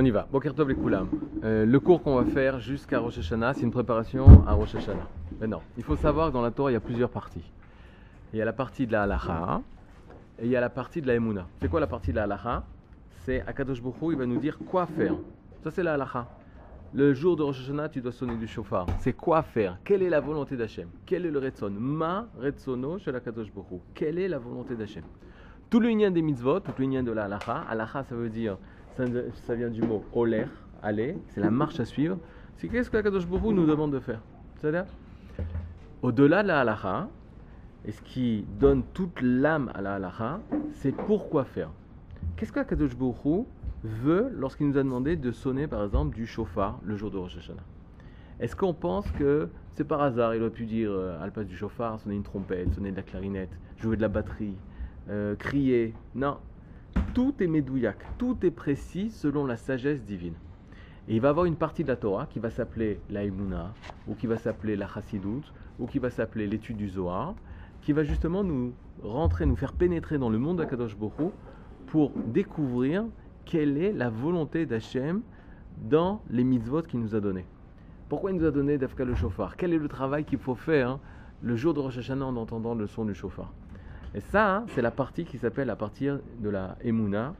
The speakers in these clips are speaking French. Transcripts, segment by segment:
On y va. Boker Tov les. Euh, le cours qu'on va faire jusqu'à Rosh Hashanah, c'est une préparation à Rosh Hashanah. Maintenant, il faut savoir que dans la Torah, il y a plusieurs parties. Il y a la partie de la halacha et il y a la partie de la emuna. C'est quoi la partie de la halacha? C'est Akadosh Baruch Hu, il va nous dire quoi faire. Ça, c'est la halacha. Le jour de Rosh Hashanah, tu dois sonner du chauffard. C'est quoi faire? Quelle est la volonté d'Hachem? Quel est le retson? Ma retsono chez la Kadosh Baruch Hu. Quelle est la volonté d'Hachem? Tout le lien des mitzvot, tout le lien de la halacha. Halacha, ça veut dire, ça, vient du mot oler, aller, c'est la marche à suivre. C'est qu'est-ce que la Kadosh nous demande de faire C'est-à-dire, au-delà de la halacha, et ce qui donne toute l'âme à la halacha, c'est pourquoi faire. Qu'est-ce que la Kadosh veut lorsqu'il nous a demandé de sonner par exemple du chauffard le jour de Rosh Hashanah? Est-ce qu'on pense que c'est par hasard Il aurait pu dire euh, à la place du chauffard, sonner une trompette, sonner de la clarinette, jouer de la batterie, euh, crier? Non, tout est médouillac, tout est précis selon la sagesse divine. Et il va avoir une partie de la Torah qui va s'appeler la Imuna, ou qui va s'appeler la Chassidut, ou qui va s'appeler l'étude du Zohar, qui va justement nous rentrer, nous faire pénétrer dans le monde d'Akadosh Boko pour découvrir quelle est la volonté d'Hachem dans les mitzvot qu'il nous a donnés. Pourquoi il nous a donné d'Afka le chauffard? Quel est le travail qu'il faut faire le jour de Rosh Hashanah en entendant le son du chauffard? Et ça, hein, c'est la partie qui s'appelle la partie de la Emouna,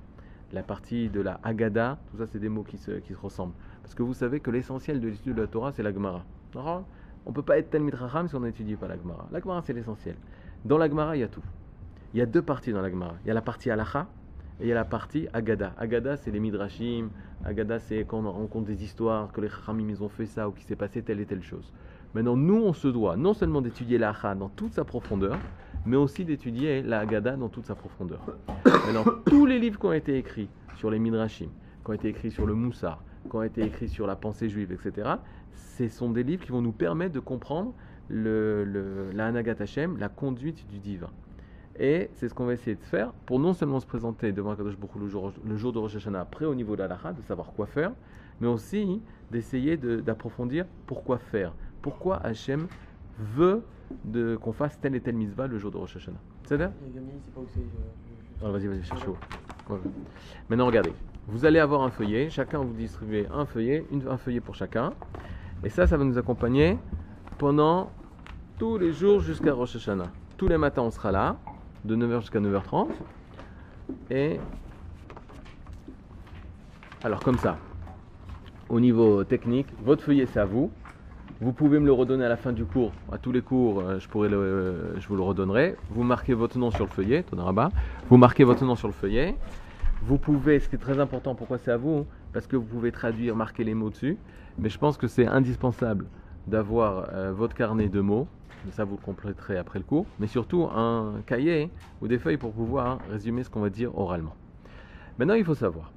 la partie de la Agada, tout ça c'est des mots qui se, qui se ressemblent. Parce que vous savez que l'essentiel de l'étude de la Torah, c'est la Gemara. On ne peut pas être Talmid Raham si on n'étudie pas la Gemara. La Gemara, c'est l'essentiel. Dans la Gemara, il y a tout. Il y a deux parties dans la Gemara. Il y a la partie Halacha, et il y a la partie Agada. Agada, c'est les Midrashim. Agada, c'est quand on rencontre des histoires, que les Chachamim, ils ont fait ça, ou qu'il s'est passé telle et telle chose. Maintenant, nous, on se doit non seulement d'étudier la dans toute sa profondeur, mais aussi d'étudier la Agada dans toute sa profondeur. Maintenant, tous les livres qui ont été écrits sur les Midrashim, qui ont été écrits sur le Moussar, qui ont été écrits sur la pensée juive, etc., ce sont des livres qui vont nous permettre de comprendre la Hanagat Hashem, la conduite du divin. Et c'est ce qu'on va essayer de faire pour non seulement se présenter devant Kadosh Baruch le jour, de Rosh Hashanah après au niveau de la de savoir quoi faire, mais aussi d'essayer d'approfondir pourquoi faire. Pourquoi Hachem veut qu'on fasse telle et telle mitzvah le jour de Rosh Hashanah. C'est ça oh, Vas-y, vas-y, cherche chaud. Voilà. Maintenant, regardez. Vous allez avoir un feuillet. Chacun vous distribuer un feuillet, une, un feuillet pour chacun. Et ça, ça va nous accompagner pendant tous les jours jusqu'à Rosh Hashanah. Tous les matins, on sera là de 9h jusqu'à 9h30. Et alors comme ça, au niveau technique, votre feuillet c'est à vous. Vous pouvez me le redonner à la fin du cours. À tous les cours, euh, le, je vous le redonnerai. Vous marquez votre nom sur le feuillet, Vous marquez votre nom sur le feuillet. Vous pouvez, ce qui est très important, pourquoi c'est à vous Parce que vous pouvez traduire, marquer les mots dessus. Mais je pense que c'est indispensable d'avoir euh, votre carnet de mots ça vous le compléterez après le cours, mais surtout un cahier ou des feuilles pour pouvoir résumer ce qu'on va dire oralement. Maintenant, il faut savoir.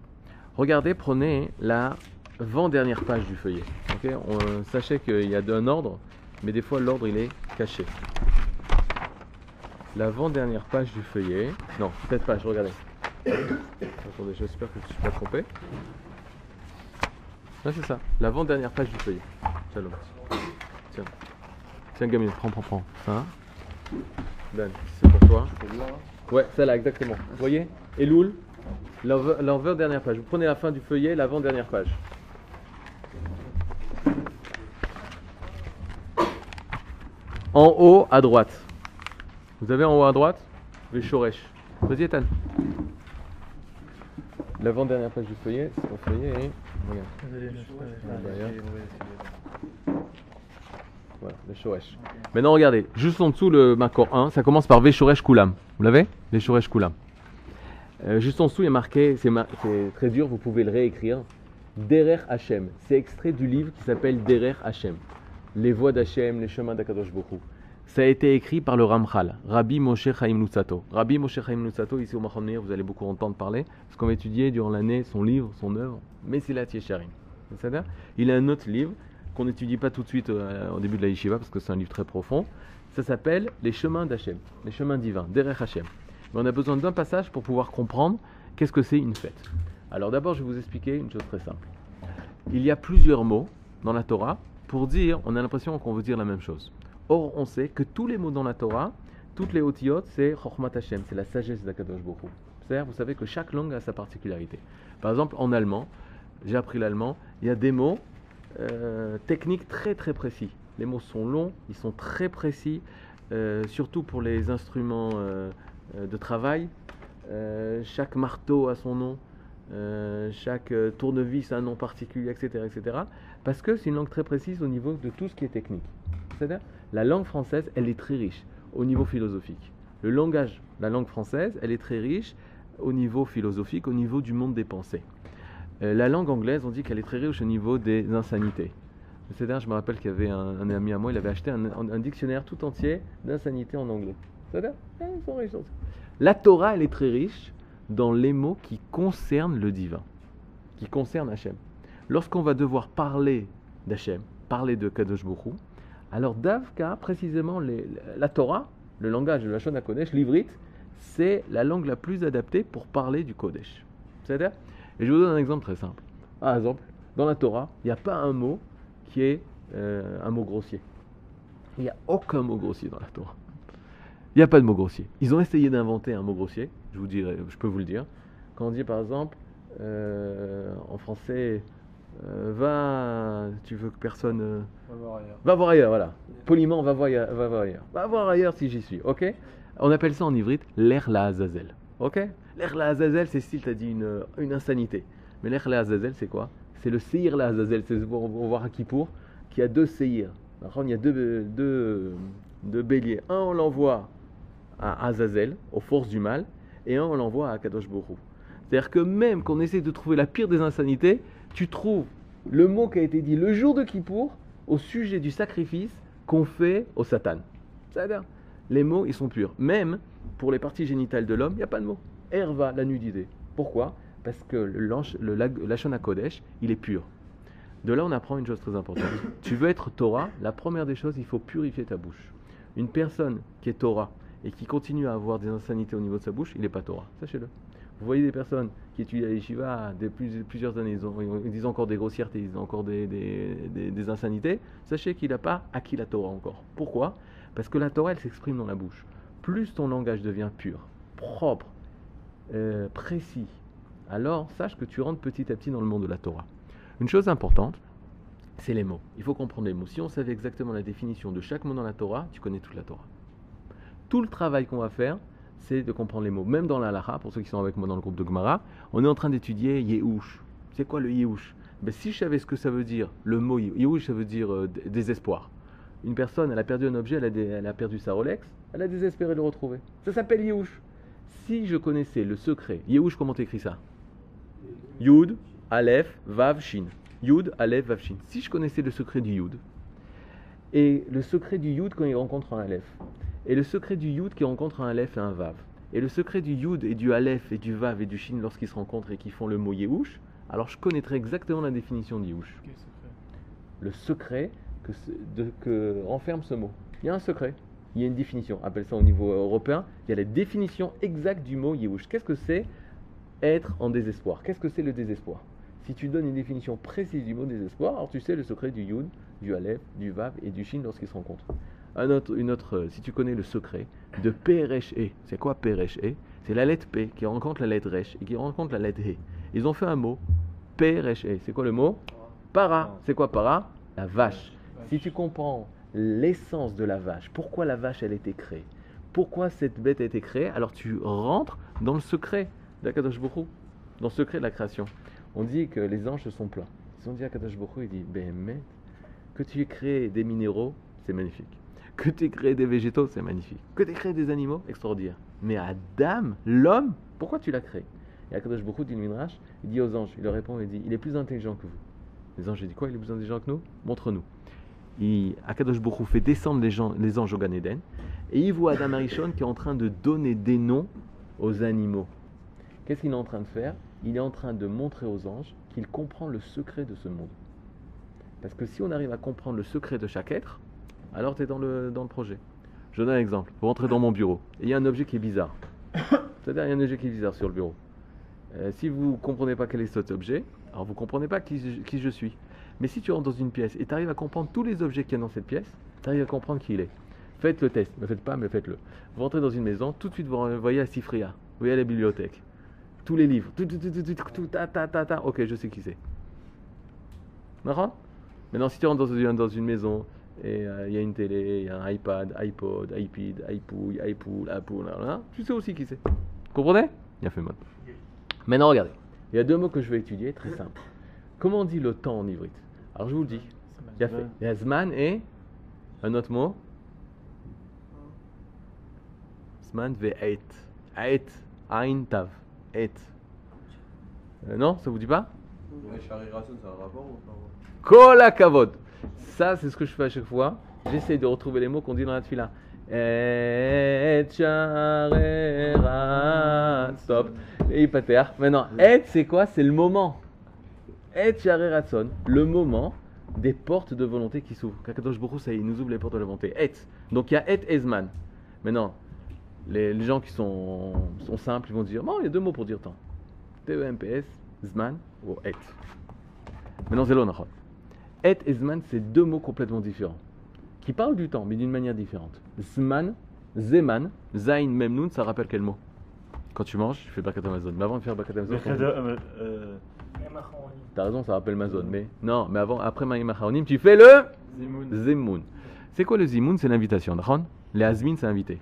Regardez, prenez la avant-dernière page du feuillet. On, sachez qu'il y a un ordre, mais des fois l'ordre il est caché. L'avant-dernière page du feuillet. Non, cette page, regardez. Attendez, j'espère que je ne suis pas trompé. Là, c'est ça. L'avant-dernière page du feuillet. Tiens. Tiens, Gamine, prends, prends, prends. Ça. Dan, c'est pour toi. Ouais, celle-là, exactement. Vous voyez? Et Loul, l'avant-dernière page. Vous prenez la fin du feuillet, l'avant-dernière page. En haut à droite. Vous avez en haut à droite les. Vas-y, Ethan. L'avant-dernière page du feuillet, c'est feuillet et. Regarde. Voilà, le. Maintenant, regardez, juste en dessous, le Makor 1, ça commence par Veshoresh Kulam. Vous l'avez? Veshoresh Kulam. Euh, juste en dessous, il y a marqué, c'est très dur, vous pouvez le réécrire. Derer Hashem. C'est extrait du livre qui s'appelle Derer Hashem. Les voies d'Hachem, les chemins d'Akadosh Bokhu. Ça a été écrit par le Ramchal, Rabbi Moshe Chaim Nutsato. Rabbi Moshe Chaim Nutsato, ici au Machomneir, vous allez beaucoup entendre parler, parce qu'on va étudier durant l'année son livre, son œuvre, Messilat Yesharim. Il a un autre livre qu'on n'étudie pas tout de suite euh, au début de la yeshiva parce que c'est un livre très profond. Ça s'appelle Les chemins d'Hachem, les chemins divins, Derech Hachem. Mais on a besoin d'un passage pour pouvoir comprendre qu'est-ce que c'est une fête. Alors d'abord, je vais vous expliquer une chose très simple. Il y a plusieurs mots dans la Torah pour dire, on a l'impression qu'on veut dire la même chose. Or, on sait que tous les mots dans la Torah, toutes les otiyot, c'est Chochmat Hashem, c'est la sagesse d'Akadosh Bokhu. C'est-à-dire, vous savez que chaque langue a sa particularité. Par exemple, en allemand, j'ai appris l'allemand, il y a des mots euh, techniques très très précis. Les mots sont longs, ils sont très précis, euh, surtout pour les instruments euh, de travail. Chaque marteau a son nom, chaque tournevis a un nom particulier, etc., etc. Parce que c'est une langue très précise au niveau de tout ce qui est technique. C'est-à-dire, la langue française, elle est très riche au niveau philosophique. Le langage, la langue française, elle est très riche au niveau philosophique, au niveau du monde des pensées. Euh, la langue anglaise, on dit qu'elle est très riche au niveau des insanités. C'est-à-dire, je me rappelle qu'il y avait un, ami à moi, il avait acheté un, dictionnaire tout entier d'insanités en anglais. C'est-à-dire, eh, ils sont riches. La Torah, elle est très riche dans les mots qui concernent le divin, qui concernent Hachem. Lorsqu'on va devoir parler d'Hachem, parler de Kadosh Baruch Hu, alors Davka, précisément, la Torah, le langage de la Shon Kodesh, l'ivrite, c'est la langue la plus adaptée pour parler du Kodesh. C'est-à-dire, et je vous donne un exemple très simple. Par exemple, dans la Torah, il n'y a pas un mot qui est euh, un mot grossier. Il n'y a aucun mot grossier dans la Torah. Il n'y a pas de mot grossier. Ils ont essayé d'inventer un mot grossier, je peux vous le dire. Quand on dit par exemple, euh, en français, va, tu veux que personne. euh, On va voir ailleurs. Va voir ailleurs, voilà. Poliment, va voir ailleurs. Va voir ailleurs, va voir ailleurs si j'y suis, ok? On appelle ça en ivrite l'air la azazel, ok? L'air la azazel, c'est style, t'as dit une, une insanité. Mais l'air la azazel, c'est quoi? C'est le seir la azazel, c'est pour pour voir à Kippour, qui a deux seirs. Alors, il y a deux, deux, deux béliers. Un, on l'envoie à Azazel, aux forces du mal, et un, on l'envoie à Kadosh Borou. C'est-à-dire que même qu'on essaie de trouver la pire des insanités, tu trouves le mot qui a été dit le jour de Kippour au sujet du sacrifice qu'on fait au Satan. C'est-à-dire, les mots, ils sont purs. Même pour les parties génitales de l'homme, il n'y a pas de mot. Herva, la nudité. Pourquoi? Parce que le, Lachon Kodesh, il est pur. De là, on apprend une chose très importante. tu veux être Torah, la première des choses, il faut purifier ta bouche. Une personne qui est Torah et qui continue à avoir des insanités au niveau de sa bouche, il n'est pas Torah. Sachez-le. Vous voyez des personnes qui étudient à Yeshiva depuis plusieurs années, ils, ont- disent encore des grossièretés, ils disent encore des insanités, sachez qu'il n'a pas acquis la Torah encore. Pourquoi? Parce que la Torah, elle s'exprime dans la bouche. Plus ton langage devient pur, propre, euh, précis, alors sache que tu rentres petit à petit dans le monde de la Torah. Une chose importante, c'est les mots. Il faut comprendre les mots. Si on savait exactement la définition de chaque mot dans la Torah, tu connais toute la Torah. Tout le travail qu'on va faire, c'est de comprendre les mots. Même dans la halakha, pour ceux qui sont avec moi dans le groupe de Gemara, on est en train d'étudier Yehush. C'est quoi le Yehush ben, Si je savais ce que ça veut dire, le mot Yehush, ça veut dire euh, désespoir. Une personne, elle a perdu un objet, elle a, des- elle a perdu sa Rolex, elle a désespéré de le retrouver. Ça s'appelle Yehush. Si je connaissais le secret, Yehush, comment t'écris ça? Yud, Aleph, Vav, Shin. Yud, Aleph, Vav, Shin. Si je connaissais le secret du Yud, et le secret du Yud quand il rencontre un Aleph, et le secret du Yud qui rencontre un Aleph et un Vav, et le secret du Yud et du Aleph et du Vav et du Shin lorsqu'ils se rencontrent et qu'ils font le mot Yehush, alors je connaîtrais exactement la définition de Yehush. Le secret que, ce- de- que renferme ce mot. Il y a un secret, il y a une définition. Appelle ça au niveau européen, il y a la définition exacte du mot Yehush. Qu'est-ce que c'est? Être en désespoir Qu'est-ce que c'est le désespoir? Si tu donnes une définition précise du mot désespoir, alors tu sais le secret du Yud, du Aleph, du Vav et du Shin lorsqu'ils se rencontrent. Un autre, une autre, euh, si tu connais le secret de Peresh E, c'est quoi Peresh E? C'est la lettre P qui rencontre la lettre Resh et qui rencontre la lettre He. Ils ont fait un mot, Peresh E. C'est quoi le mot? Para. C'est quoi para? La vache. Si tu comprends l'essence de la vache, pourquoi la vache elle a été créée, pourquoi cette bête a été créée, alors tu rentres dans le secret d'Akadosh Hu, dans le secret de la création. On dit que les anges sont plaints. Ils ont dit à Akadosh Baruch il dit, mais, que tu aies créé des minéraux, c'est magnifique. Que tu aies créé des végétaux, c'est magnifique. Que tu aies créé des animaux, extraordinaire. Mais Adam, l'homme, pourquoi tu l'as créé? Et Akadosh Baruch dit le il dit aux anges, il leur répond, il dit, il est plus intelligent que vous. Les anges, il dit quoi? Il est plus intelligent que nous? Montre-nous. Akadosh Baruch fait descendre les, les anges au Gan Eden, et il voit Adam Arishon qui est en train de donner des noms aux animaux. Qu'est-ce qu'il est en train de faire? Il est en train de montrer aux anges qu'il comprend le secret de ce monde. Parce que si on arrive à comprendre le secret de chaque être, alors tu es dans le, dans le projet. Je donne un exemple. Vous rentrez dans mon bureau, et il y a un objet qui est bizarre. C'est-à-dire, il y a un objet qui est bizarre sur le bureau. Euh, si vous ne comprenez pas quel est cet objet, alors vous ne comprenez pas qui, je- qui je suis. Mais si tu rentres dans une pièce et tu arrives à comprendre tous les objets qu'il y a dans cette pièce, tu arrives à comprendre qui il est. Faites le test, ne faites pas, mais faites-le. Vous rentrez dans une maison, tout de suite vous voyez à Sifria, vous voyez à la bibliothèque, tous les livres, tout, tout, tout, tout, tout, tout, ta, ta, ta, ta, ok, je sais qui c'est. D'accord Maintenant, si tu rentres dans une, dans une maison et euh, il y a une télé, il y a un iPad, iPod, iPad, iPouille, iPool, Apple, tu sais aussi qui c'est. Comprenez? Il a fait mal. Maintenant, regardez. Il y a deux mots que je vais étudier, très simple. Comment on dit le temps en ivrite Alors, je vous le dis. Il y a, fait, il y a Zman et un autre mot? Zman ve ait. Ait. Ein tav. Ait. Euh, non, ça vous dit pas? Shari Rasson, ça c'est ce que je fais à chaque fois. J'essaie de retrouver les mots qu'on dit dans la tefila. Et. Stop. Et pater. Maintenant, et c'est quoi? C'est le moment. Et son, le moment des portes de volonté qui s'ouvrent. Kakadosh Baruch Hu, ça y est, il nous ouvre les portes de la volonté. Et. Donc il y a et ezman. Maintenant, les, les gens qui sont, sont simples, ils vont dire, bon, il y a deux mots pour dire temps. T-E-M-P-S, zman ou et. Maintenant, c'est l'onachon. Et et zman, c'est deux mots complètement différents, qui parlent du temps, mais d'une manière différente. Zman, zeman, zain, memnoun, ça rappelle quel mot? Quand tu manges, tu fais Birkat Amazon. Mais avant de faire Birkat Amazon, euh, t'as raison, ça rappelle Mazon. Mais non, mais avant, après Mayim Acharonim, tu fais le Zimoun. C'est quoi le Zimoun? C'est l'invitation. Les Azmin, c'est invité.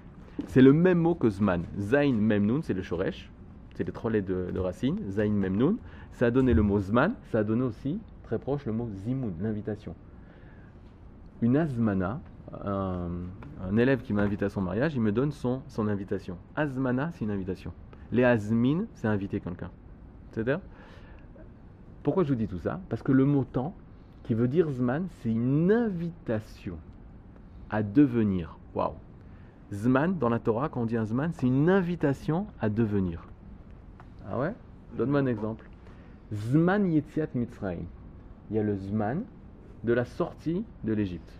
C'est le même mot que Zman. Zain, Memnoun, c'est le Shoresh. C'est les trois de, de racine. Zain, Memnoun. Ça a donné le mot Zman. Ça a donné aussi, très proche, le mot Zimoun, l'invitation. Une Azmana, un, élève qui m'a invité à son mariage, il me donne son, son invitation. Azmana, c'est une invitation. Les Azmin, c'est inviter quelqu'un. C'est-à-dire pourquoi je vous dis tout ça? Parce que le mot temps, qui veut dire Zman, c'est une invitation à devenir. Waouh Zman, dans la Torah, quand on dit un Zman, c'est une invitation à devenir. Ah ouais? Donne-moi un exemple. Zman Yetziat Mitzrayim. Il y a le Zman de la sortie de l'Égypte.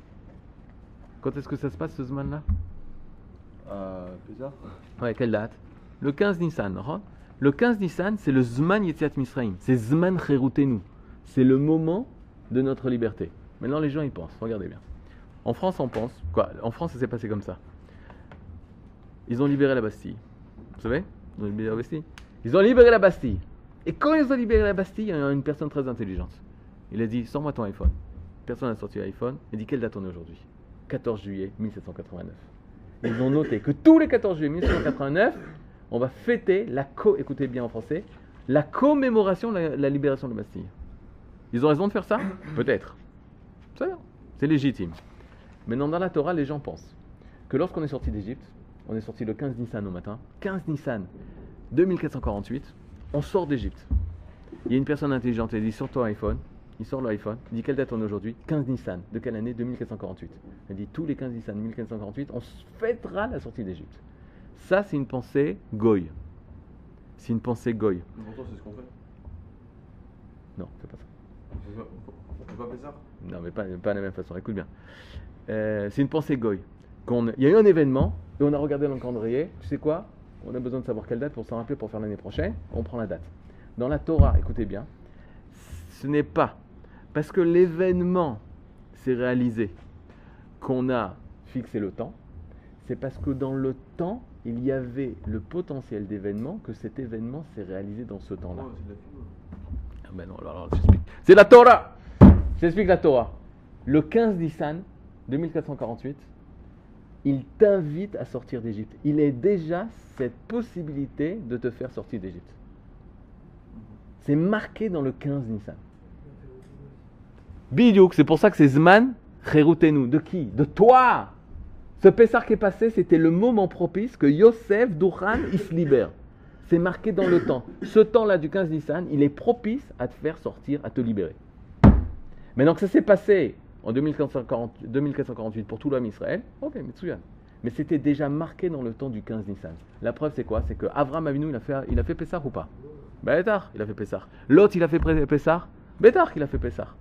Quand est-ce que ça se passe ce Zman-là? Ah, Pézard Ouais, quelle date? Le 15 Nissan. non Le 15 Nissan, c'est le Zman Yetziat Misraim. C'est Zman Cherutenu. C'est le moment de notre liberté. Maintenant, les gens y pensent. Regardez bien. En France, on pense. Quoi? En France, ça s'est passé comme ça. Ils ont libéré la Bastille. Vous savez Ils ont libéré la Bastille. Ils ont libéré la Bastille. Et quand ils ont libéré la Bastille, il y a une personne très intelligente. Il a dit Sors-moi ton iPhone. Personne n'a sorti l'iPhone. Il a dit Quelle date on est aujourd'hui? 14 juillet 1789. Ils ont noté que tous les 14 juillet 1789, on va fêter la co, écoutez bien en français, la commémoration de la, libération de la Bastille. Ils ont raison de faire ça? Peut-être. C'est légitime. Maintenant, dans la Torah, les gens pensent que lorsqu'on est sorti d'Égypte, on est sorti le 15 Nissan au matin, 15 Nissan 2448, on sort d'Égypte. Il y a une personne intelligente, elle dit sur ton iPhone, il sort l'iPhone, il dit quelle date on est aujourd'hui? 15 Nissan, de quelle année? 2448. Elle dit tous les 15 Nissan 1548, on fêtera la sortie d'Égypte. Ça, c'est une pensée goy. C'est une pensée goy. Pourtant, c'est ce qu'on fait. Non, c'est pas ça. On fait pas- pas Pézard Non, mais pas, pas de la même façon. Écoute bien. Euh, c'est une pensée goy. Il y a eu un événement et on a regardé dans le calendrier. Tu sais quoi? On a besoin de savoir quelle date pour s'en rappeler pour faire l'année prochaine. On prend la date. Dans la Torah, écoutez bien, ce n'est pas parce que l'événement s'est réalisé qu'on a fixé le temps. C'est parce que dans le temps, il y avait le potentiel d'événement que cet événement s'est réalisé dans ce temps-là. Fibre. Ah ben non, alors, alors, j'explique. C'est la Torah J'explique la Torah. Le 15 Nissan 2448, il t'invite à sortir d'Égypte. Il est déjà cette possibilité de te faire sortir d'Égypte. C'est marqué dans le 15 Nissan. Bidiouk, c'est pour ça que c'est Zman Cherutenu. De qui? De toi Ce Pessar qui est passé, c'était le moment propice que Yosef Douchan, il se libère. C'est marqué dans le temps. Ce temps-là du 15 Nissan, il est propice à te faire sortir, à te libérer. Maintenant que ça s'est passé en 2440 2448 pour tout l'homme Israël, ok, Mitsuyan. Mais c'était déjà marqué dans le temps du 15 Nissan. La preuve, c'est quoi? C'est que Avram Avinu, il a fait, il a fait Pessah ou pas? Bétar, il a fait Pessah. L'autre, il a fait Pessah Bétar, qu'il a fait.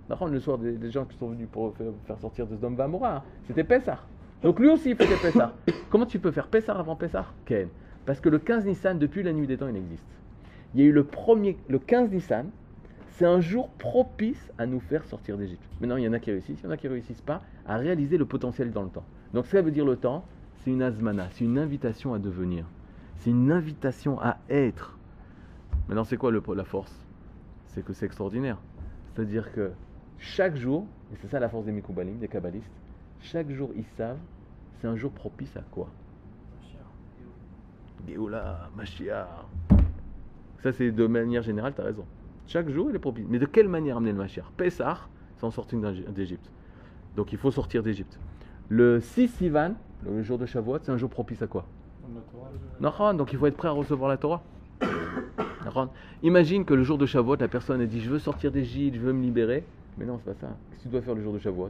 D'accord, le soir des, gens qui sont venus pour faire, sortir de Sdom Vamora, hein, c'était Pessah. Donc lui aussi, il faisait Pessah. Comment tu peux faire Pessah avant Pessah? Ken. Parce que le 15 Nissan, depuis la nuit des temps, il existe. Il y a eu le premier, le 15 Nissan, c'est un jour propice à nous faire sortir d'Égypte. Maintenant, il y en a qui réussissent, il y en a qui réussissent pas à réaliser le potentiel dans le temps. Donc, ça veut dire le temps, c'est une azmana, c'est une invitation à devenir. C'est une invitation à être. Maintenant, c'est quoi la force? C'est que c'est extraordinaire. C'est-à-dire que chaque jour, et c'est ça la force des Mikoubalim, des Kabbalistes, chaque jour ils savent, c'est un jour propice à quoi? Géoula, Mashiach. Ça, c'est de manière générale, tu as raison. Chaque jour, il est propice. Mais de quelle manière amener le Mashiach? Pessah, c'est en sortir d'Égypte. Donc il faut sortir d'Égypte. Le 6 Sivan, le jour de Shavuot, c'est un jour propice à quoi? Nahon, donc il faut être prêt à recevoir la Torah. Imagine que le jour de Shavuot, la personne a dit Je veux sortir d'Égypte, je veux me libérer. Mais non, c'est pas ça. Qu'est-ce que tu dois faire le jour de Shavuot?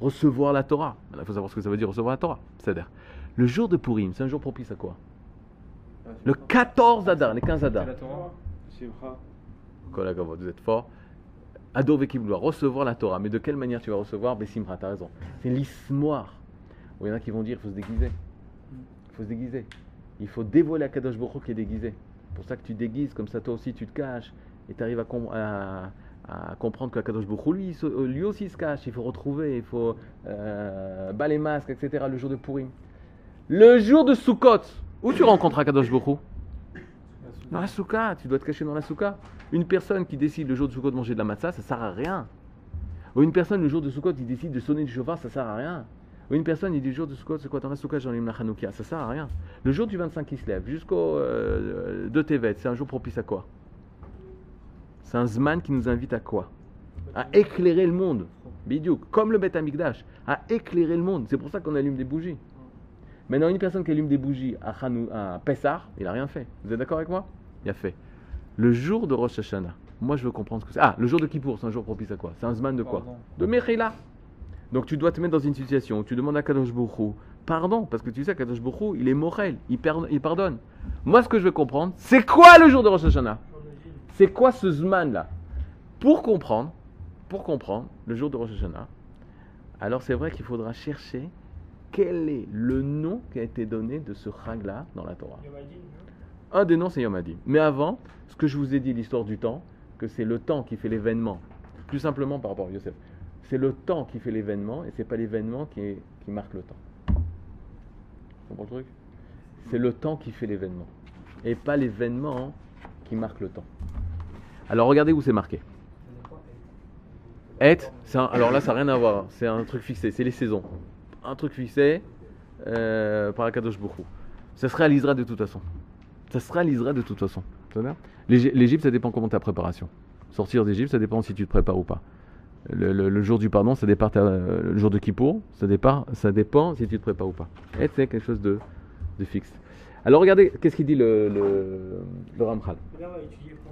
Recevoir la Torah. Il faut savoir ce que ça veut dire recevoir la Torah. C'est-à-dire, le jour de Purim, c'est un jour propice à quoi? Le 14 Adar, les 15 Adar. Vous êtes fort. Ado doit recevoir la Torah. Mais de quelle manière tu vas recevoir? Bessimra, tu as raison. C'est l'ismoire. Il y en a qui vont dire il faut se déguiser. Il faut se déguiser. Il faut dévoiler à Kadosh Baruch qui est déguisé. C'est pour ça que tu déguises, comme ça toi aussi tu te caches. Et tu arrives à, com- à- à comprendre que Kadosh Hu, lui, euh, lui aussi se cache. Il faut retrouver, il faut euh, bas les masques, etc. Le jour de Purim. Le jour de Sukkot, où tu rencontres Kadosh Hu? Dans la souka, tu dois te cacher dans la souka. Une personne qui décide le jour de Sukkot de manger de la matzah, ça sert à rien. Ou une personne le jour de Sukkot, il décide de sonner du chauffard, ça sert à rien. Ou une personne, il dit le jour de Sukkot, c'est quoi la souka, j'en ai la ça sert à rien. Le jour du 25 qui se lève jusqu'au euh, de Tevet, c'est un jour propice à quoi? C'est un Zman qui nous invite à quoi? À éclairer le monde. Bidiouk, comme le Beth Amikdash, à éclairer le monde. C'est pour ça qu'on allume des bougies. Maintenant, une personne qui allume des bougies à, Hanou, à Pessah, il n'a rien fait. Vous êtes d'accord avec moi? Il a fait. Le jour de Rosh Hashanah, moi je veux comprendre ce que c'est. Ah, le jour de Kippour, c'est un jour propice à quoi? C'est un Zman de quoi? Pardon. De Mechila. Donc tu dois te mettre dans une situation où tu demandes à Kadosh Hu, pardon, parce que tu sais, Kadosh Hu, il est morel, il, il pardonne. Moi, ce que je veux comprendre, c'est quoi le jour de Rosh Hashanah? C'est quoi ce Zman là Pour comprendre, pour comprendre le jour de Rosh Hashanah, alors c'est vrai qu'il faudra chercher quel est le nom qui a été donné de ce Chag là dans la Torah. Un des noms, Yom Hadi. Mais avant, ce que je vous ai dit, l'histoire du temps, que c'est le temps qui fait l'événement. Plus simplement par rapport à Yosef. C'est le temps qui fait l'événement et c'est pas l'événement qui, marque le temps. Tu comprends le truc? C'est le temps qui fait l'événement. Et pas l'événement qui marque le temps. Alors regardez où c'est marqué. Et, alors là ça n'a rien à voir, c'est un truc fixé, c'est les saisons. Un truc fixé euh, par Akadosh Bokhu. Ça se réalisera de toute façon. Ça se réalisera de toute façon. L'Égypte, ça dépend comment ta préparation. Sortir d'Égypte, ça dépend si tu te prépares ou pas. Le, le- le jour du pardon, ça dépend le jour de Kippour, ça dépend, ça dépend si tu te prépares ou pas. Et c'est quelque chose de, de fixe. Alors regardez, qu'est-ce qu'il dit le, le, le Ramchal?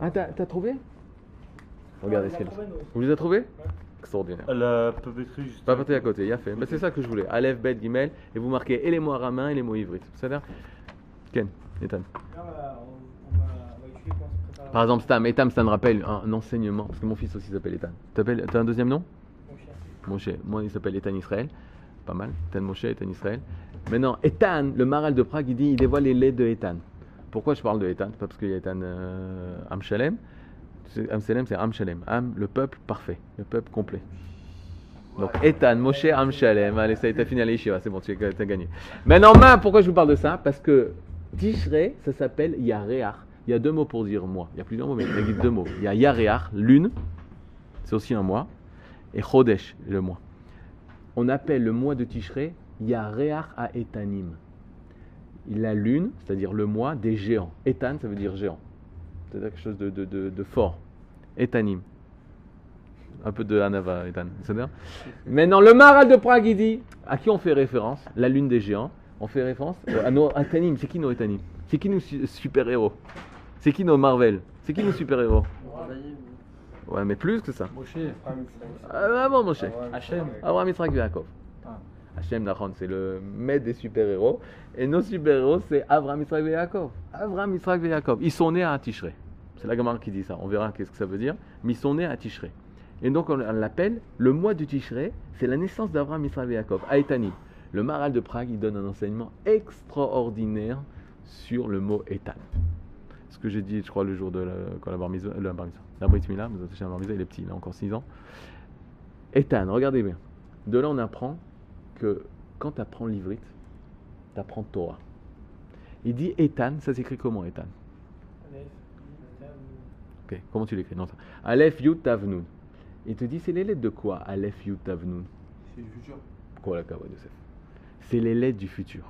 Ah, t'as t'as trouvé? Regardez ce qu'il. Vous les avez trouvés? Extraordinaire. Elle a peut écrit juste. À côté, il a fait. Bah, c'est ça que je voulais. Aleph, Bet, Gimel, et vous marquez et les mots araméens et les mots ivrites. C'est-à-dire Ken, Ethan. Par exemple, Stam, Etam, ça me rappelle un, enseignement, parce que mon fils aussi s'appelle Ethan. T'appelles- T'as un deuxième nom? Moshe. Moi, il s'appelle Ethan Israël. Pas mal. Ethan Moshe, Ethan Israël. Maintenant, Ethan, le maral de Prague, il dit il dévoile les laits de Ethan. Pourquoi je parle de Ethan? Pas parce qu'il y a Ethan euh, Amshalem. Amshalem, c'est Amshalem. Am, le peuple parfait, le peuple complet. Donc, Ethan, Moshe, Amshalem. Allez, ça y est, t'as fini à l'Yeshiva, c'est bon, tu as gagné. Maintenant, ma, pourquoi je vous parle de ça? Parce que Tishrei, ça s'appelle Yareach. Il y a deux mots pour dire mois. Il y a plusieurs mots, mais il y a deux mots. Il y a Yareach, lune, c'est aussi un mois, et Chodesh, le mois. On appelle le mois de Tishrei Yareach à Etanim. La lune, c'est-à-dire le mois des géants. Etan, ça veut dire géant. C'est-à-dire quelque chose de, fort. Etanim. Un peu de Hanava, Etan. Maintenant, le Maral de Prague, il dit à qui on fait référence? La lune des géants. On fait référence à nos Etanim. C'est qui nos Etanim C'est qui nos su- super-héros? C'est qui nos Marvel? C'est qui nos super-héros? Ouais, mais plus que ça. Moshe, Ah, mon cher. Hachem. Abraham Yitzhak Yaakov. Ah. Hachem Nachon, c'est le maître des super-héros. Et nos super-héros, c'est Abraham Yitzhak et Yaakov. Abraham Yitzhak et Yaakov. Ils sont nés à Tishrei. C'est la Gemara qui dit ça. On verra qu'est-ce que ça veut dire. Mais ils sont nés à Tishrei. Et donc, on l'appelle le mois du Tishrei. C'est la naissance d'Abraham Yitzhak et Yaakov. À Etanim. Le Maral de Prague, il donne un enseignement extraordinaire sur le mot Etan. Ce que j'ai dit, je crois, le jour de la, quand la bar mitzvah- la bar mitzvah, il est petit, il a encore 6 ans. Ethan, regardez bien. De là, on apprend que quand tu apprends l'ivrite, tu apprends Torah. Il dit Ethan, ça s'écrit comment Ethan? Ok, comment tu l'écris? Non, ça. Aleph Yud Tav Nun. Il te dit, c'est les lettres de quoi Aleph, Yud, Tav, Nun? C'est du futur. Quoi, la Kavod Yosef? C'est les lettres du futur.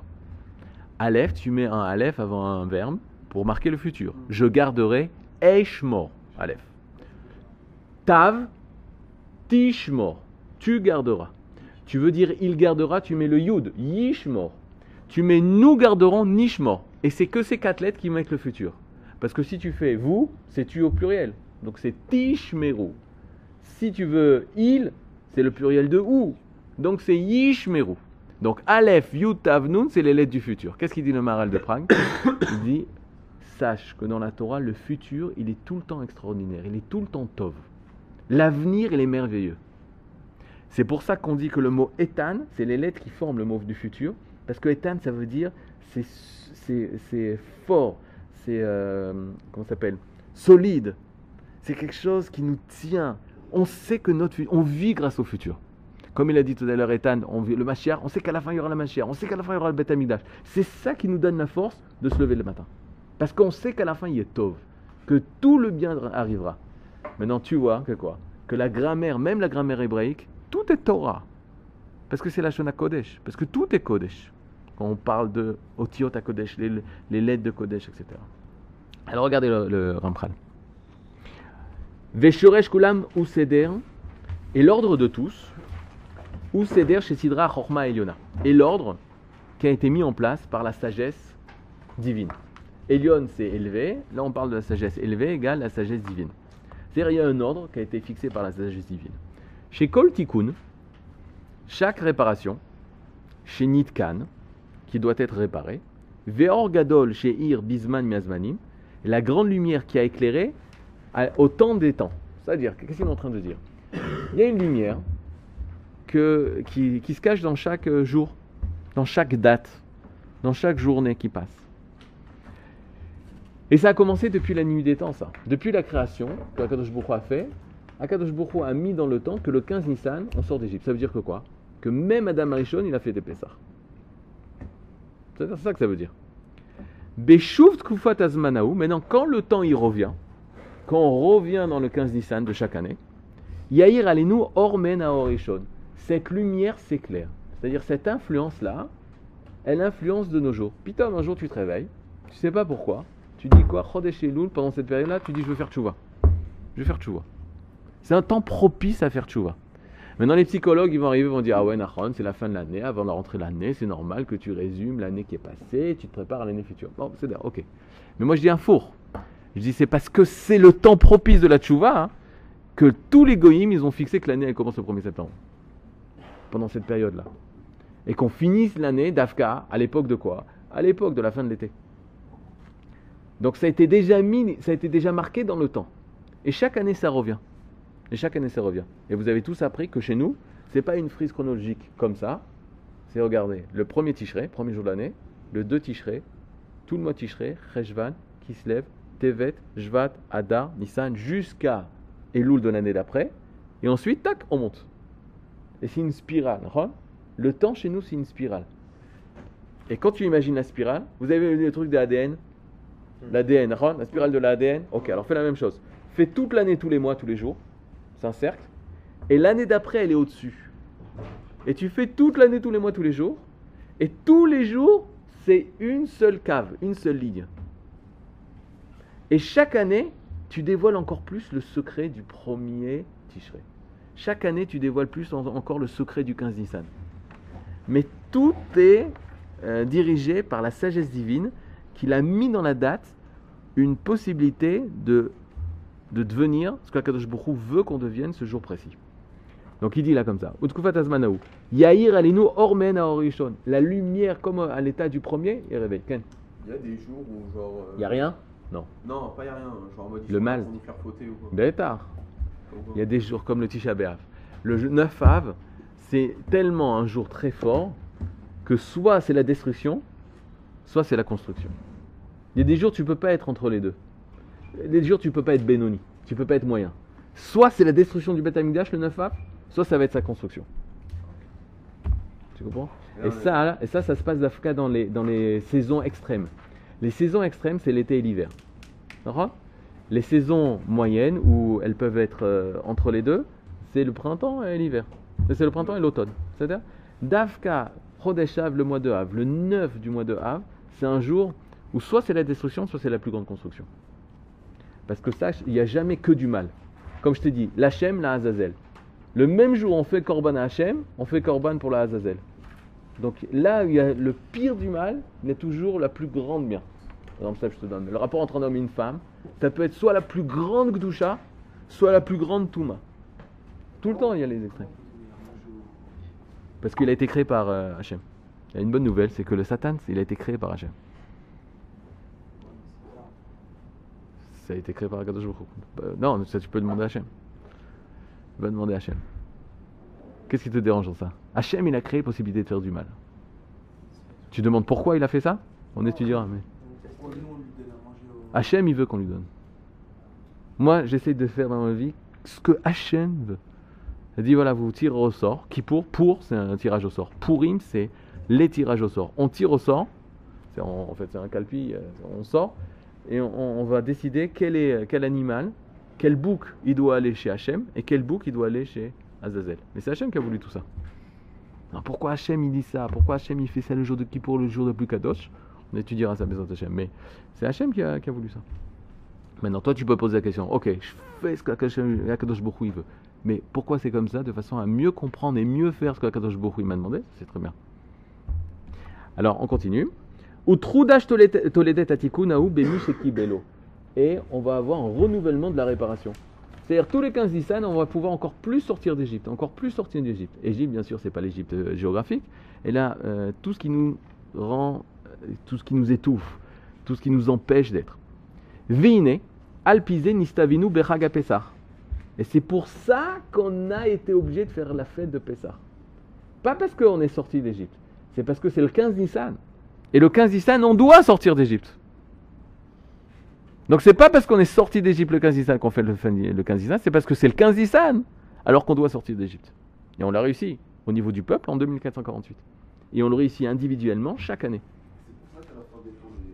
Aleph, tu mets un Aleph avant un verbe pour marquer le futur. Je garderai Eishmor. Aleph. Tav, Tishmor. Tu garderas. Tu veux dire il gardera, tu mets le Yud, Yishmor. Tu mets nous garderons, Nishmor. Et c'est que ces quatre lettres qui mettent le futur. Parce que si tu fais vous, c'est tu au pluriel. Donc c'est Tishmeru. Si tu veux il, c'est le pluriel de ou. Donc c'est Yishmeru. Donc Aleph, Yud, Tav, Nun, c'est les lettres du futur. Qu'est-ce qu'il dit le Maral de Prague Il dit Sache que dans la Torah, le futur, il est tout le temps extraordinaire. Il est tout le temps Tov. L'avenir, il est merveilleux. C'est pour ça qu'on dit que le mot Etan, c'est les lettres qui forment le mot du futur. Parce que Etan, ça veut dire c'est, fort, c'est euh, comment ça s'appelle? Solide. C'est quelque chose qui nous tient. On sait que notre on vit grâce au futur. Comme il a dit tout à l'heure Ethan, on le Mashiach, on sait qu'à la fin il y aura la Mashiach, on sait qu'à la fin il y aura le Beth. C'est ça qui nous donne la force de se lever le matin. Parce qu'on sait qu'à la fin il a Tov, que tout le bien arrivera. Maintenant tu vois que quoi? Que la grammaire, même la grammaire hébraïque, tout est Torah. Parce que c'est la Shona Kodesh. Parce que tout est Kodesh. Quand on parle de Otiot à Kodesh, les, lettres de Kodesh, etc. Alors regardez le, le Ramchal. Kulam ou Seder, et l'ordre de tous, ou Seder chez Sidra Chorma Eliona. Et l'ordre qui a été mis en place par la sagesse divine. Elion, c'est élevé. Là, on parle de la sagesse élevée égale la sagesse divine. C'est-à-dire, il y a un ordre qui a été fixé par la sagesse divine. Chez Kol Tikkun, chaque réparation, chez Nitkan, qui doit être réparée, Veor Gadol chez Ir Bisman Miazmanim, la grande lumière qui a éclairé à- au temps des temps. C'est-à-dire, qu'est-ce qu'il est en train de dire? Il y a une lumière qui, se cache dans chaque euh, jour, dans chaque date, dans chaque journée qui passe. Et ça a commencé depuis la nuit des temps, ça. Depuis la création que Akadosh Hu a fait, Akadosh Hu a mis dans le temps que le 15 Nissan, on sort d'Égypte. Ça veut dire que quoi? Que même Adam Arishon, il a fait des Pessah. C'est ça que ça veut dire. Beshuv Tkufat Azmanahu, maintenant quand le temps il revient, quand on revient dans le 15 Nissan de chaque année, Yair Alenu Ormen Aorishon. Cette lumière s'éclaire. C'est-à-dire cette influence-là, elle influence de nos jours. Pitom, un jour tu te réveilles, tu sais pas pourquoi, tu dis quoi? Elul, pendant cette période-là, tu dis je veux faire tchouva. Je veux faire tchouva. C'est un temps propice à faire tchouva. Maintenant, les psychologues, ils vont arriver, ils vont dire Ah ouais, Nahon, c'est la fin de l'année, avant de l'année, c'est normal que tu résumes l'année qui est passée, tu te prépares à l'année future. Bon, c'est d'accord, ok. Mais moi, je dis un four. Je dis c'est parce que c'est le temps propice de la tchouva hein, que tous les goïms, ils ont fixé que l'année, elle commence le 1er septembre. Pendant cette période-là. Et qu'on finisse l'année d'Afka à l'époque de quoi? À l'époque de la fin de l'été. Donc ça a été déjà mis, ça a été déjà marqué dans le temps. Et chaque année, ça revient. Et chaque année, ça revient. Et vous avez tous appris que chez nous, c'est pas une frise chronologique comme ça. C'est regardez, le premier Tishré, premier jour de l'année, le 2 Tishré, tout le mois Tishré, Cheshvan, Kislev, Tevet, Jvat, Adar, Nissan, jusqu'à Elul de l'année d'après. Et ensuite, tac, on monte. Et c'est une spirale. Le temps chez nous, c'est une spirale. Et quand tu imagines la spirale, vous avez vu le truc de l'ADN L'ADN, Ron, la spirale de l'ADN. Ok, alors fais la même chose. Fais toute l'année, tous les mois, tous les jours. C'est un cercle. Et l'année d'après, elle est au-dessus. Et tu fais toute l'année, tous les mois, tous les jours. Et tous les jours, c'est une seule cave, une seule ligne. Et chaque année, tu dévoiles encore plus le secret du premier Tishré. Chaque année, tu dévoiles plus en- encore le secret du 15 Nissan. Mais tout est euh, dirigé par la sagesse divine qu'il a mis dans la date une possibilité de, de devenir ce qu'Akadosh Baruch Hu veut qu'on devienne ce jour précis. Donc il dit là comme ça. Utkufat azmanahu. Yair alinu ormen aorishon. La lumière comme à l'état du premier est réveille. Ken Il y a des jours où, genre. euh, Il n'y a rien? Non, pas y a rien. Genre en mode. ils Le mal. là pour nous faire ou quoi. Il y a des jours comme le Tisha B'Av. Le 9 Av, c'est tellement un jour très fort que soit c'est la destruction, soit c'est la construction. Il y a des jours tu peux pas être entre les deux. Des jours tu peux pas être Benoni, tu peux pas être moyen. Soit c'est la destruction du Beth Amikdash le 9 Av, soit ça va être sa construction. Tu comprends? Et ça, et ça, ça se passe d'Africa dans les, dans les saisons extrêmes. Les saisons extrêmes, c'est l'été et l'hiver. D'accord? Les saisons moyennes, où elles peuvent être euh, entre les deux, c'est le printemps et l'hiver. C'est le printemps et l'automne. C'est-à-dire, Davka Chodeshav, le mois de Av, le 9 du mois de Av, c'est un jour où soit c'est la destruction, soit c'est la plus grande construction. Parce que ça, il n'y a jamais que du mal. Comme je t'ai dit, l'Hachem, la Azazel. Le même jour, on fait Korban à Hachem, on fait Korban pour la Azazel. Donc là il y a le pire du mal, a toujours la plus grande bien. Par exemple, ça, je te donne. Le rapport entre un homme et une femme, ça peut être soit la plus grande Gdusha, soit la plus grande Touma. Tout le temps, il y a les extraits. Parce qu'il a été créé par euh, Hachem. Il y a une bonne nouvelle, c'est que le Satan, il a été créé par Hachem. Ça a été créé par Akadosh. Euh, Non, ça tu peux demander à Hachem. Va demander à Hachem. Qu'est-ce qui te dérange dans ça? Hachem, il a créé possibilité de faire du mal. Tu demandes pourquoi il a fait ça? On étudiera. Mais... On. Hachem, il veut qu'on lui donne. Moi, j'essaie de faire dans ma vie ce que Hachem veut. Il dit voilà, vous tirez au sort. Qui pour Pour, c'est un tirage au sort. Pourim, c'est les tirages au sort. On tire au sort. C'est en, fait, c'est un calpi. euh, On sort et on, on va décider quel est quel animal, quel bouc il doit aller chez Hachem et quel bouc il doit aller chez Azazel. Mais c'est Hachem qui a voulu tout ça. Alors pourquoi Hachem il dit ça? Pourquoi Hachem il fait ça le jour de Kippour, le jour de plus Kadosh On étudiera ça, maison Hachem. Mais c'est Hachem qui a, qui a voulu ça. Maintenant, toi, tu peux poser la question. Ok, je fais ce qu'Akadosh il veut. Mais pourquoi c'est comme ça? De façon à mieux comprendre et mieux faire ce qu'Akadosh il m'a demandé. C'est très bien. Alors, on continue. Utrudash toledet atikunahu bemi shekibelo. Et on va avoir un renouvellement de la réparation. C'est-à-dire tous les 15 Nissan, on va pouvoir encore plus sortir d'Égypte, encore plus sortir d'Égypte. Égypte, bien sûr, c'est pas l'Égypte euh, géographique. Et là, euh, tout ce qui nous rend, tout ce qui nous étouffe, tout ce qui nous empêche d'être. Vine, alpizé nistavinu bechaga Pessah. Et c'est pour ça qu'on a été obligé de faire la fête de Pessah. Pas parce qu'on est sorti d'Égypte, c'est parce que c'est le 15 Nissan. Et le 15 Nissan, on doit sortir d'Égypte. Donc c'est pas parce qu'on est sorti d'Égypte le 15 Nissan qu'on fait le, le 15 Nissan, c'est parce que c'est le 15 Nissan alors qu'on doit sortir d'Égypte. Et on l'a réussi au niveau du peuple en 2448. Et on le réussit individuellement chaque année. C'est pour ça qu'à la fin des temps, les...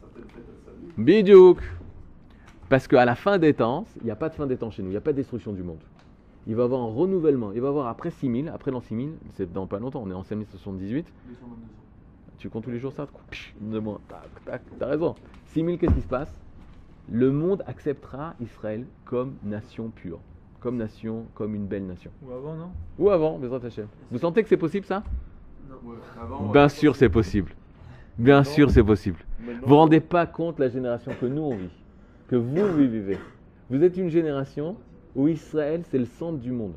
certaines fêtes elles s'annulent. Bidiouk Parce qu'à la fin des temps, il n'y a pas de fin des temps chez nous, il n'y a pas de destruction du monde. Il va y avoir un renouvellement. Il va y avoir après 6000, après l'an 6000, c'est dans pas longtemps, on est en 5078. 222 ans. Tu comptes tous les jours ça de moins. Tac, tac, t'as raison. 6000, qu'est-ce qui se passe? Le monde acceptera Israël comme nation pure, comme nation, comme une belle nation. Ou avant, non? Ou avant, Bezrat Hashem. Vous sentez que c'est possible ça? Ouais, avant, Bien sûr, c'est possible. Bien sûr, c'est possible. Vous vous rendez pas compte la génération que nous on vit, que vous, vivez. Vous êtes une génération où Israël c'est le centre du monde.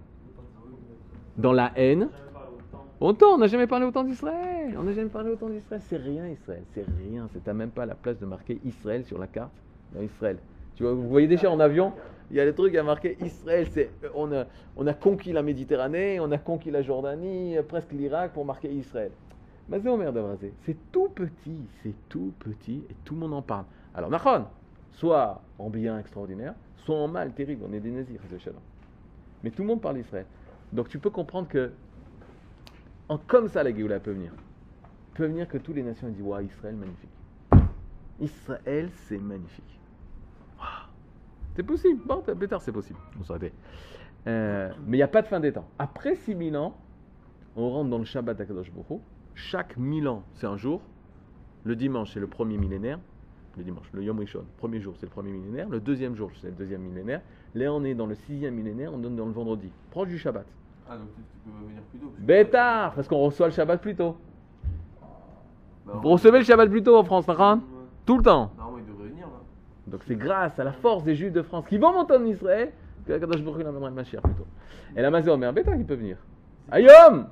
Dans la haine. Autant, on n'a jamais parlé autant d'Israël. On n'a jamais parlé autant d'Israël. C'est rien Israël, c'est rien. C'est à même pas la place de marquer Israël sur la carte. Dans Israël. Tu vois, vous voyez déjà en avion, il y a des trucs à marquer Israël. C'est on a on a conquis la Méditerranée, on a conquis la Jordanie, presque l'Irak pour marquer Israël. C'est tout petit, c'est tout petit et tout le monde en parle. Alors, Nachon, soit en bien extraordinaire, soit en mal terrible. On est des nazirs. Mais tout le monde parle d'Israël. Donc tu peux comprendre que, comme ça, la Géoula peut venir. Peut venir que toutes les nations disent Waouh, Israël, magnifique. Israël, c'est magnifique. C'est possible. Bon, plus tard, c'est possible. On s'arrêtait. Euh, mais il n'y a pas de fin des temps. Après 6000 ans, on rentre dans le Shabbat Baruch Hu. Chaque 1000 ans, c'est un jour. Le dimanche, c'est le premier millénaire. Le dimanche, le Yom Rishon, premier jour, c'est le premier millénaire. Le deuxième jour, c'est le deuxième millénaire. Là, on est dans le sixième millénaire, on donne dans le vendredi, proche du Shabbat. Ah, donc tu peux venir plus tôt. Bêtard Parce qu'on reçoit le Shabbat plus tôt. Bah, Vous recevez le Shabbat plus tôt en France, Nahon Tout le temps. Normalement, il devrait venir là. Donc c'est grâce à la force des Juifs de France qui vont monter en Israël que la Kadosh Baruch Hu amènera le Mashiach plus tôt. Et la Mazé Omer, bêta, il peut venir. Ayom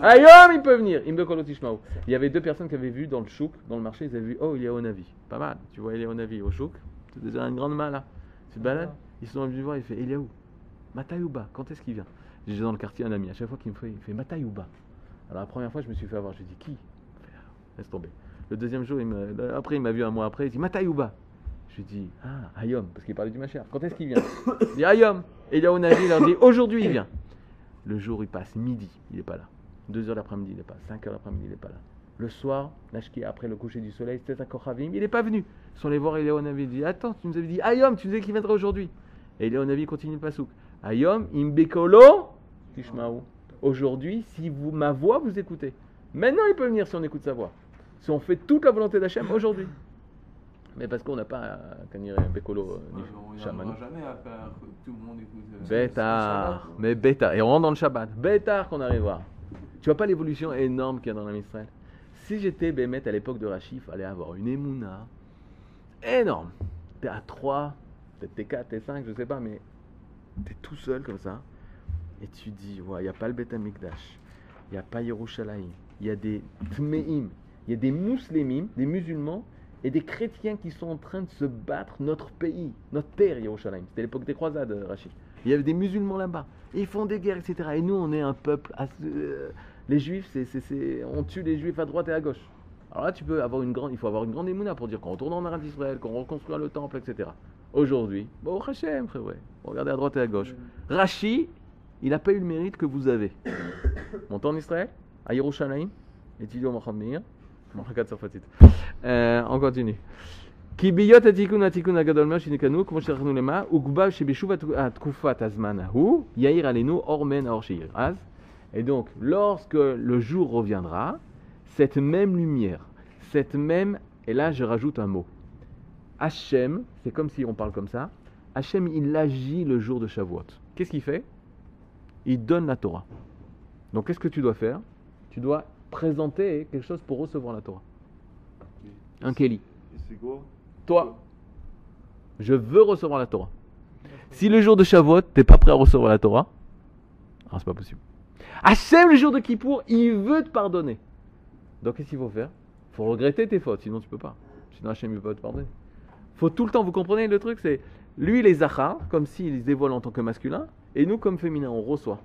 Ayom, il peut venir. Il y avait deux personnes qui avaient vu dans le chouk, dans le marché, ils avaient vu, oh, il est au Navi. Pas mal. Tu vois, il est au Navi, au chouk. C'est déjà une grande main là. Tu te balades, ils sont venus voir, il fait, il est où Matayouba, quand est-ce qu'il vient? J'ai dans le quartier un ami, à chaque fois qu'il me fait, il fait Matayouba. Alors la première fois, je me suis fait avoir, je dit, qui? Laisse tomber. Le deuxième jour, après, il m'a vu un mois après, il dit Matayouba. Je lui dis, ah, Ayom, parce qu'il parlait du Machar. Quand est-ce qu'il vient? Il dit Ayom. Et est au Navi, il leur dit, aujourd'hui il vient. Le jour, il passe midi, il n'est pas là. 2 heures l'après-midi, il n'est pas là. 5 heures l'après-midi, il n'est pas là. Le soir, Nashki, après le coucher du soleil, c'était à Kochavim, il n'est pas venu. Ils sont allés voir Navi, il dit, attends, tu nous avais dit Ayom, tu nous disais qu'il viendrait aujourd'hui. Et Navi continue le pasouk. Ayom imbekolo tishmaou. Aujourd'hui, si vous, ma voix, vous écoutez. Maintenant, il peut venir si on écoute sa voix. Si on fait toute la volonté d'Hachem aujourd'hui. Mais parce qu'on n'a pas euh, Kanire Bekolo euh, ni On Shaman. arrivera jamais à faire que tout le monde écoute. euh, Bétard, mais bétard. Et on rentre dans le Shabbat. Bétard qu'on arrive à voir. Tu vois pas l'évolution énorme qu'il y a dans l'âme Israël? Si j'étais Bémet à l'époque de Rachid, il fallait avoir une émouna énorme. T'es à 3, peut-être t'es 4, t'es 5, je sais pas, mais t'es tout seul comme ça. Et tu dis, ouais, il n'y a pas le Beth Amikdash, il n'y a pas Yerushalayim, il y a des Tmeim, il y a des Mouslémim, des musulmans, et des chrétiens qui sont en train de se battre notre pays, notre terre, Yerushalayim. C'était l'époque des croisades, euh, Rachid. Il y avait des musulmans là-bas. Ils font des guerres, etc. Et nous, on est un peuple les juifs, c'est, on tue les juifs à droite et à gauche. Alors là, tu peux avoir une grande, il faut avoir une grande émouna pour dire qu'on retourne en Arabie d'Israël, qu'on reconstruit le temple, etc. Aujourd'hui, bon Hachem, frère, ouais. regardez à droite et à gauche. Rachi, il n'a pas eu le mérite que vous avez. Montant en Israël, à Yerushalayim, étudiant Mohamed euh, On continue. Kibiyot atikun atikun agadol ma shinikanu kmo shechnu lema ugbav shebishuv atkufat azman hu yair alenu ormen aor Az et donc, lorsque le jour reviendra, cette même lumière, cette même, et là je rajoute un mot, Hachem, c'est comme si on parle comme ça, Hachem il agit le jour de Shavuot. Qu'est-ce qu'il fait? Il donne la Torah. Donc qu'est-ce que tu dois faire? Tu dois présenter quelque chose pour recevoir la Torah. Un Kelly. Toi, je veux recevoir la Torah. Si le jour de Shavuot, t'es pas prêt à recevoir la Torah, alors c'est pas possible. Hachem, le jour de Kippour, il veut te pardonner. Donc qu'est-ce qu'il faut faire? Il faut regretter tes fautes, sinon tu peux pas. Sinon Hachem, il peut pas te pardonner. faut tout le temps, vous comprenez le truc? C'est lui, les Zachar, comme s'il se dévoile en tant que masculin, et nous, comme féminin, on reçoit.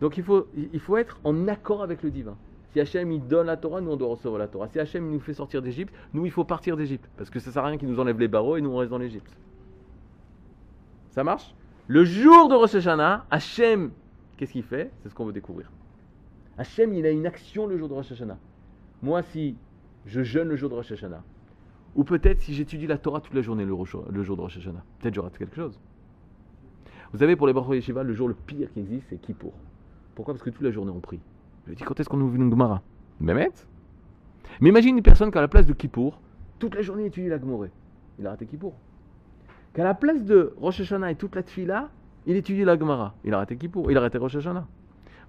Donc il faut, il faut être en accord avec le divin. Si Hachem il donne la Torah, nous on doit recevoir la Torah. Si Hachem il nous fait sortir d'Égypte, nous il faut partir d'Égypte. Parce que ça sert à rien qu'il nous enlève les barreaux et nous on reste dans l'Égypte. Ça marche? Le jour de Rosh Hashanah, Hachem, qu'est-ce qu'il fait? C'est ce qu'on veut découvrir. Hachem il a une action le jour de Rosh Hashanah. Moi si je jeûne le jour de Rosh Hashanah, ou peut-être si j'étudie la Torah toute la journée le, jour de Rosh Hashanah, peut-être je rate quelque chose. Vous savez, pour les Baruch Yeshiva, le jour le pire qui existe, c'est Kippour. Pourquoi? Parce que toute la journée on prie. Je dis quand est-ce qu'on ouvre une Gemara? Mehmet Mais imagine une personne qui à la place de Kippour, toute la journée étudie la Gemoré. Il a raté Kippour. Qu'à la place de Rosh Hashanah et toute la Tfila, il étudie la Gemara. Il a raté Kippour. Il a raté Rosh Hashanah.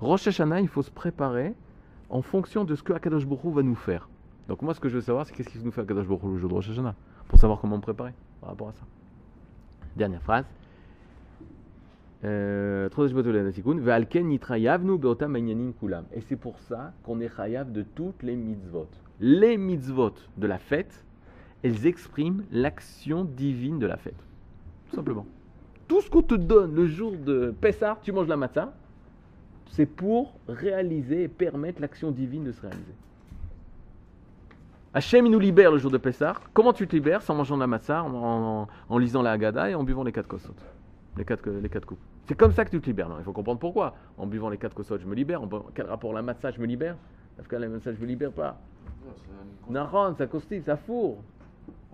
Rosh Hashanah, il faut se préparer en fonction de ce que Akadosh Hu va nous faire. Donc moi, ce que je veux savoir, c'est qu'est-ce qu'il nous fait Akadosh Hu le jour de Rosh Hashanah, pour savoir comment me préparer par rapport à ça. Dernière phrase. Euh. Et c'est pour ça qu'on est chayav de toutes les mitzvot. Les mitzvot de la fête, elles expriment l'action divine de la fête. Tout simplement. Tout ce qu'on te donne le jour de Pessah, tu manges la matzah, c'est pour réaliser et permettre l'action divine de se réaliser. Hachem, il nous libère le jour de Pessah. Comment tu te libères? C'est en mangeant de la matzah, en, en- en lisant la Haggadah et en buvant les quatre kosot. Les quatre, les quatre coupes. C'est comme ça que tu te libères. Non, il faut comprendre pourquoi. En buvant les quatre kosot, je me libère. En quel rapport la matzah, je me libère? Parce que la matzah, je me libère pas. Naran, ça constipe, ça fourre.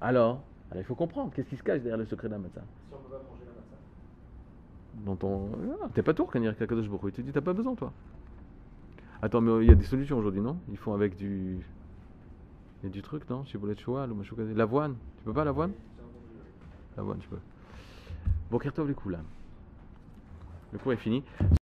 Alors, alors, il faut comprendre. Qu'est-ce qui se cache derrière le secret de la matzah Si on peut pas manger la matzah. Dans ton... Ah, T'es pas tour quand il Kadosh Baruch. Il te dit t'as pas besoin toi. Attends mais il y a des solutions aujourd'hui non? Ils font avec du... Il y a du truc non? Chez ou Machouka- L'avoine. Tu peux pas l'avoine? L'avoine tu peux. Bon Tov les coups là. Le cours est fini.